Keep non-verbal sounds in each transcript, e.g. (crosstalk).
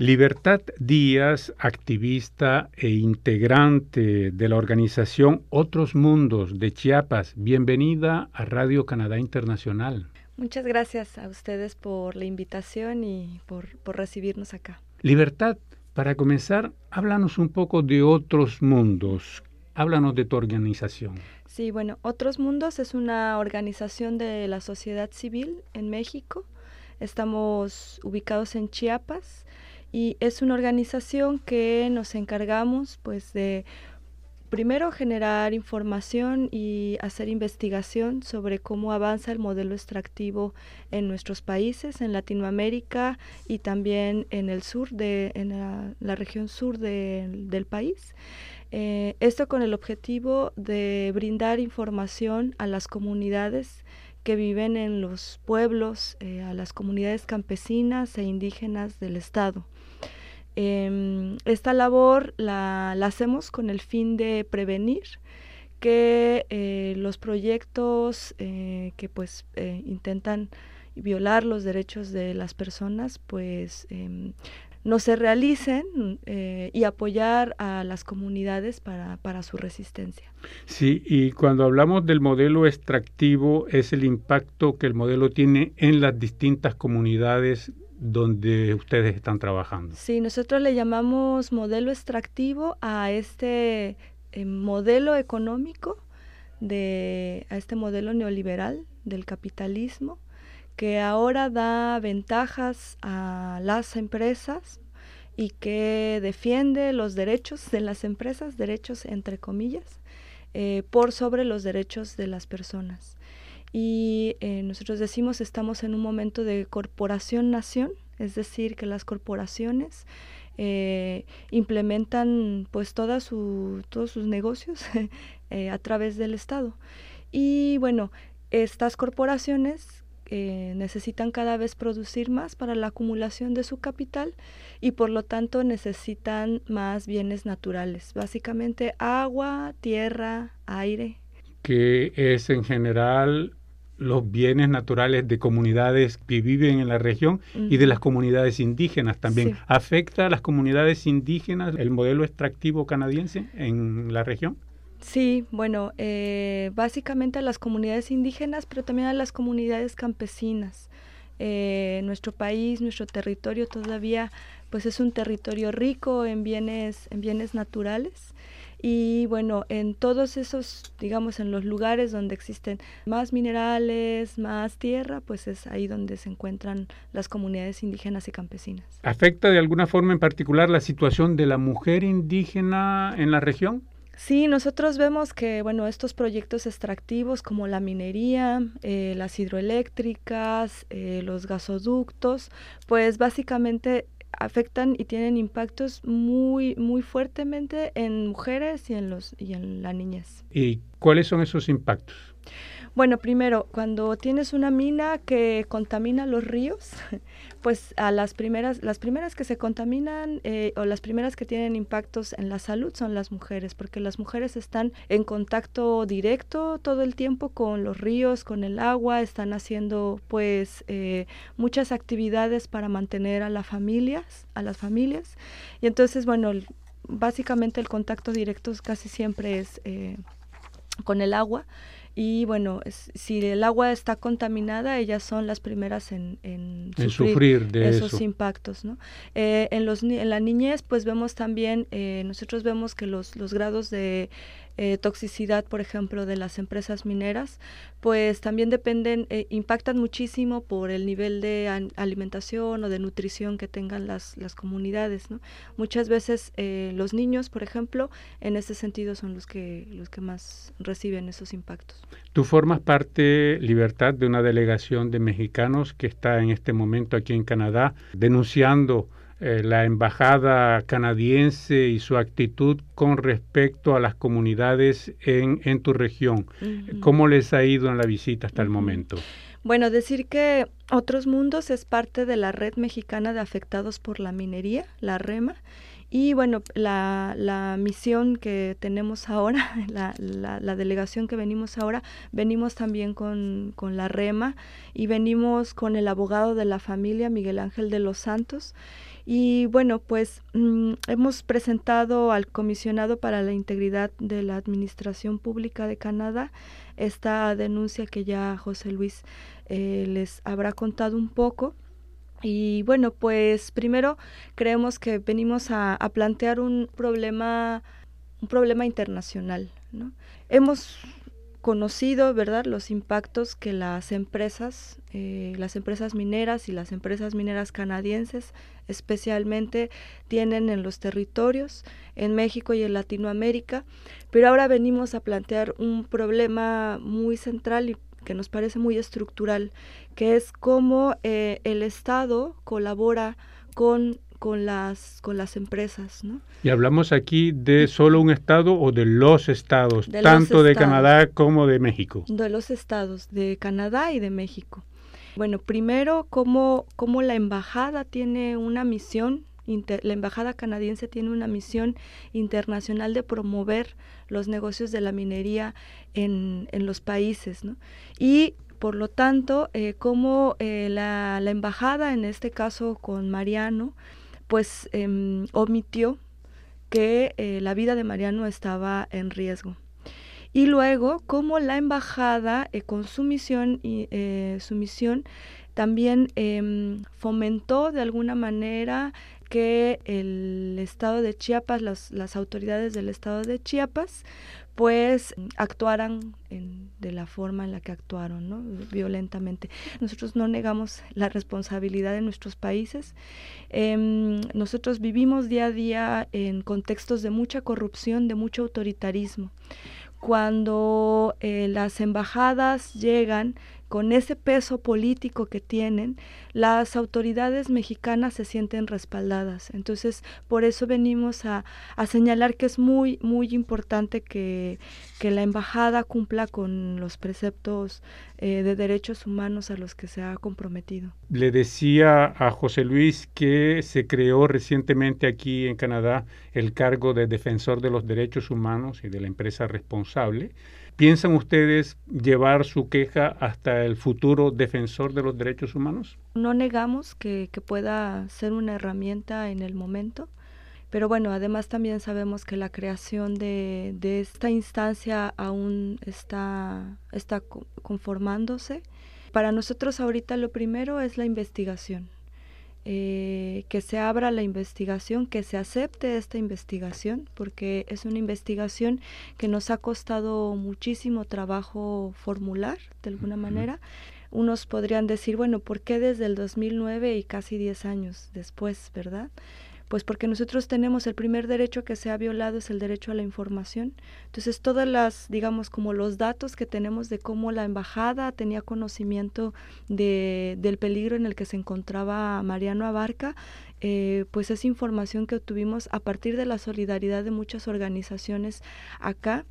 Libertad Díaz, activista e integrante de la organización Otros Mundos de Chiapas, bienvenida a Radio Canadá Internacional. Muchas gracias a ustedes por la invitación y por, recibirnos acá. Libertad, para comenzar, háblanos un poco de Otros Mundos. Háblanos de tu organización. Sí, bueno, Otros Mundos es una organización de la sociedad civil en México. Estamos ubicados en Chiapas y es una organización que nos encargamos pues de primero generar información y hacer investigación sobre cómo avanza el modelo extractivo en nuestros países, en Latinoamérica y también en el sur de, en la, región sur del país. Eh, esto con el objetivo de brindar información a las comunidades que viven en los pueblos, eh, a las comunidades campesinas e indígenas del estado. Em, esta labor la, hacemos con el fin de prevenir que eh, los proyectos eh, que pues eh, intentan violar los derechos de las personas pues em, no se realicen y apoyar a las comunidades para, para, su resistencia. Sí, y cuando hablamos del modelo extractivo es el impacto que el modelo tiene en las distintas comunidades donde ustedes están trabajando. Sí, nosotros le llamamos modelo extractivo a este eh, modelo económico, de, a este modelo neoliberal del capitalismo, que ahora da ventajas a las empresas y que defiende los derechos de las empresas, derechos entre comillas, eh, por sobre los derechos de las personas y eh, nosotros decimos estamos en un momento de corporación-nación, es decir, que las corporaciones eh, implementan pues toda su, todos sus negocios (laughs) eh, a través del Estado. Y bueno, estas corporaciones necesitan cada vez producir más para la acumulación de su capital y por lo tanto necesitan más bienes naturales, básicamente agua, tierra, aire. Que es en general los bienes naturales de comunidades que viven en la región y de las comunidades indígenas también. ¿Afecta a las comunidades indígenas el modelo extractivo canadiense en la región? Sí, bueno, eh, básicamente a las comunidades indígenas, pero también a las comunidades campesinas. Eh, nuestro país, nuestro territorio todavía, pues es un territorio rico en bienes, en bienes naturales y bueno, en todos esos, digamos, en los lugares donde existen más minerales, más tierra, pues es ahí donde se encuentran las comunidades indígenas y campesinas. ¿Afecta de alguna forma en particular la situación de la mujer indígena en la región? Sí, nosotros vemos que, bueno, estos proyectos extractivos como la minería, eh, las hidroeléctricas, eh, los gasoductos, pues básicamente afectan y tienen impactos muy muy fuertemente en mujeres y en los y en la niñez. ¿Y cuáles son esos impactos? Bueno, primero, cuando tienes una mina que contamina los ríos, (laughs) pues a las primeras, las primeras que se contaminan eh, o las primeras que tienen impactos en la salud son las mujeres, porque las mujeres están en contacto directo todo el tiempo con los ríos, con el agua, están haciendo pues eh, muchas actividades para mantener a las familias, a las familias, y entonces bueno, básicamente el contacto directo casi siempre es eh, con el agua y bueno, si el agua está contaminada, ellas son las primeras en, en, sufrir, de esos impactos. ¿no? Eh, en, los, en la niñez, pues vemos también, eh, nosotros vemos que los, los grados de eh, toxicidad, por ejemplo, de las empresas mineras, pues también dependen, eh, impactan muchísimo por el nivel de alimentación o de nutrición que tengan las, las comunidades. ¿no? Muchas veces eh, los niños, por ejemplo, en ese sentido son los que, los que más reciben esos impactos. Tú formas parte, Libertad, de una delegación de mexicanos que está en este momento aquí en Canadá denunciando eh, la embajada canadiense y su actitud con respecto a las comunidades en, en tu región. ¿Cómo les ha ido en la visita hasta el momento? Bueno, decir que Otros Mundos es parte de la red mexicana de afectados por la minería, la REMA, y bueno, la, la misión que tenemos ahora, (laughs) la, la, delegación que venimos ahora, venimos también con, con, la REMA y venimos con el abogado de la familia, Miguel Ángel de los Santos, Y bueno, pues mm, hemos presentado al comisionado para la integridad de la Administración Pública de Canadá esta denuncia que ya José Luis eh, les habrá contado un poco. Y bueno, pues primero creemos que venimos a, plantear un problema, un problema internacional. ¿no? Hemos conocido, ¿verdad?, los impactos que las empresas, eh, las empresas mineras y las empresas mineras canadienses especialmente tienen en los territorios, en México y en Latinoamérica, pero ahora venimos a plantear un problema muy central y que nos parece muy estructural, que es cómo eh, el Estado colabora con con las, con las empresas. ¿no? Y hablamos aquí de solo un estado o de los estados, tanto de Canadá como de México. De los estados, de Canadá y de México. Bueno, primero, cómo, cómo la embajada tiene una misión la embajada canadiense tiene una misión internacional de promover los negocios de la minería en, en los países. Y por lo tanto, eh, como eh, la, la, embajada, en este caso con Mariano, pues em, omitió que eh, la vida de Mariano estaba en riesgo. Y luego, como la embajada, con su misión, y, su misión también em, fomentó de alguna manera que el estado de Chiapas, las autoridades del estado de Chiapas, pues actuaran de la forma en la que actuaron, ¿no? violentamente. Nosotros no negamos la responsabilidad de nuestros países. Em, nosotros vivimos día a día en contextos de mucha corrupción, de mucho autoritarismo. Cuando eh, las embajadas llegan con ese peso político que tienen, las autoridades mexicanas se sienten respaldadas. Entonces, por eso venimos a, señalar que es muy, muy importante que, la embajada cumpla con los preceptos eh, de derechos humanos a los que se ha comprometido. Le decía a José Luis que se creó recientemente aquí en Canadá el cargo de defensor de los derechos humanos y de la empresa responsable. ¿Piensan ustedes llevar su queja hasta el futuro defensor de los derechos humanos? No negamos que, pueda ser una herramienta en el momento, pero bueno, además también sabemos que la creación de, de esta instancia aún está, está conformándose. Para nosotros ahorita lo primero es la investigación. Eh, que se abra la investigación, que se acepte esta investigación, porque es una investigación que nos ha costado muchísimo trabajo formular de alguna manera. Unos podrían decir, bueno, ¿por qué desde el 2009 y casi 10 años después, verdad? Pues porque nosotros tenemos el primer derecho que se ha violado es el derecho a la información. Entonces, todas las, digamos, como los datos que tenemos de cómo la embajada tenía conocimiento de, del peligro en el que se encontraba Mariano Abarca, eh, pues es información que obtuvimos a partir de la solidaridad de muchas organizaciones acá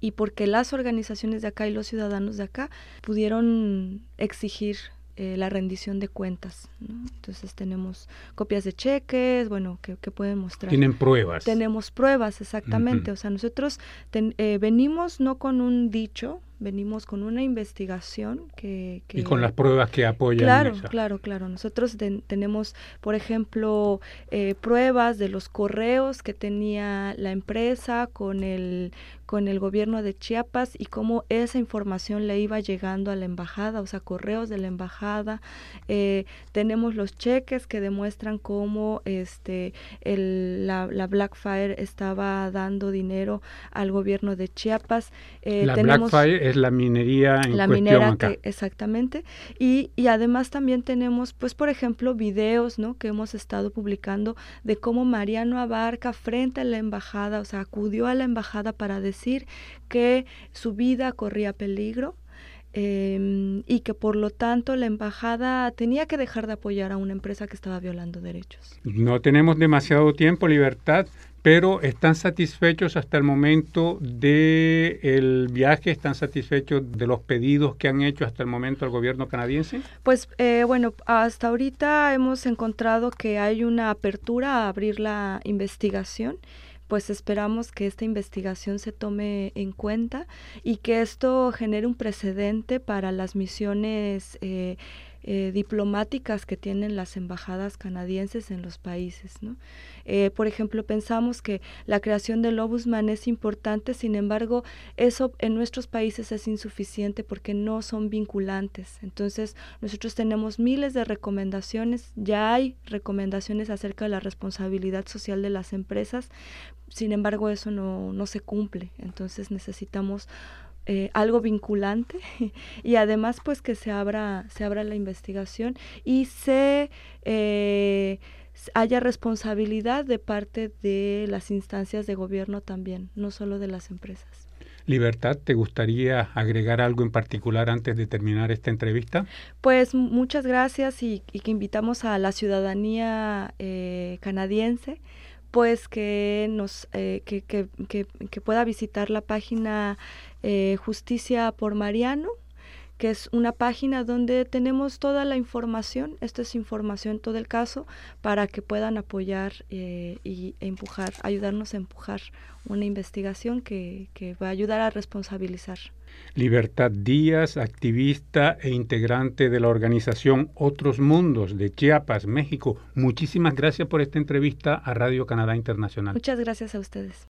y porque las organizaciones de acá y los ciudadanos de acá pudieron exigir eh, la rendición de cuentas. Entonces tenemos copias de cheques, bueno, que, pueden mostrar. Tienen pruebas. Tenemos pruebas, exactamente. O sea, nosotros eh, venimos no con un dicho, venimos con una investigación que, y con las pruebas que apoyan. Claro, claro, claro. Nosotros tenemos, por ejemplo, eh, pruebas de los correos que tenía la empresa con el con el gobierno de Chiapas y cómo esa información le iba llegando a la embajada, o sea, correos de la embajada. Eh, tenemos los cheques que demuestran cómo este el, la, la Blackfire estaba dando dinero al gobierno de Chiapas. Eh, la Blackfire es la minería en la minera acá. exactamente y, y además también tenemos pues por ejemplo videos no que hemos estado publicando de cómo Mariano Abarca frente a la embajada o sea acudió a la embajada para decir que su vida corría peligro em, y que por lo tanto la embajada tenía que dejar de apoyar a una empresa que estaba violando derechos. No tenemos demasiado tiempo, libertad, pero ¿están satisfechos hasta el momento del el viaje? ¿Están satisfechos de los pedidos que han hecho hasta el momento al gobierno canadiense? Pues eh, bueno, hasta ahorita hemos encontrado que hay una apertura a abrir la investigación pues esperamos que esta investigación se tome en cuenta y que esto genere un precedente para las misiones eh, eh, diplomáticas que tienen las embajadas canadienses en los países. ¿no? Eh, por ejemplo, pensamos que la creación del Ombudsman es importante, sin embargo, eso en nuestros países es insuficiente porque no son vinculantes. Entonces, nosotros tenemos miles de recomendaciones, ya hay recomendaciones acerca de la responsabilidad social de las empresas, sin embargo, eso no, no se cumple. Entonces, necesitamos eh, algo vinculante (laughs) y además pues que se abra se abra la investigación y se eh, haya responsabilidad de parte de las instancias de gobierno también no solo de las empresas Libertad, ¿te gustaría agregar algo en particular antes de terminar esta entrevista? Pues muchas gracias y, que invitamos a la ciudadanía eh, canadiense pues que nos eh, que, que, que, pueda visitar la página eh, Justicia por Mariano que es una página donde tenemos toda la información, esta es información todo el caso, para que puedan apoyar eh, y, empujar, ayudarnos a empujar una investigación que, que va a ayudar a responsabilizar. Libertad Díaz, activista e integrante de la organización Otros Mundos de Chiapas, México. Muchísimas gracias por esta entrevista a Radio Canadá Internacional. Muchas gracias a ustedes.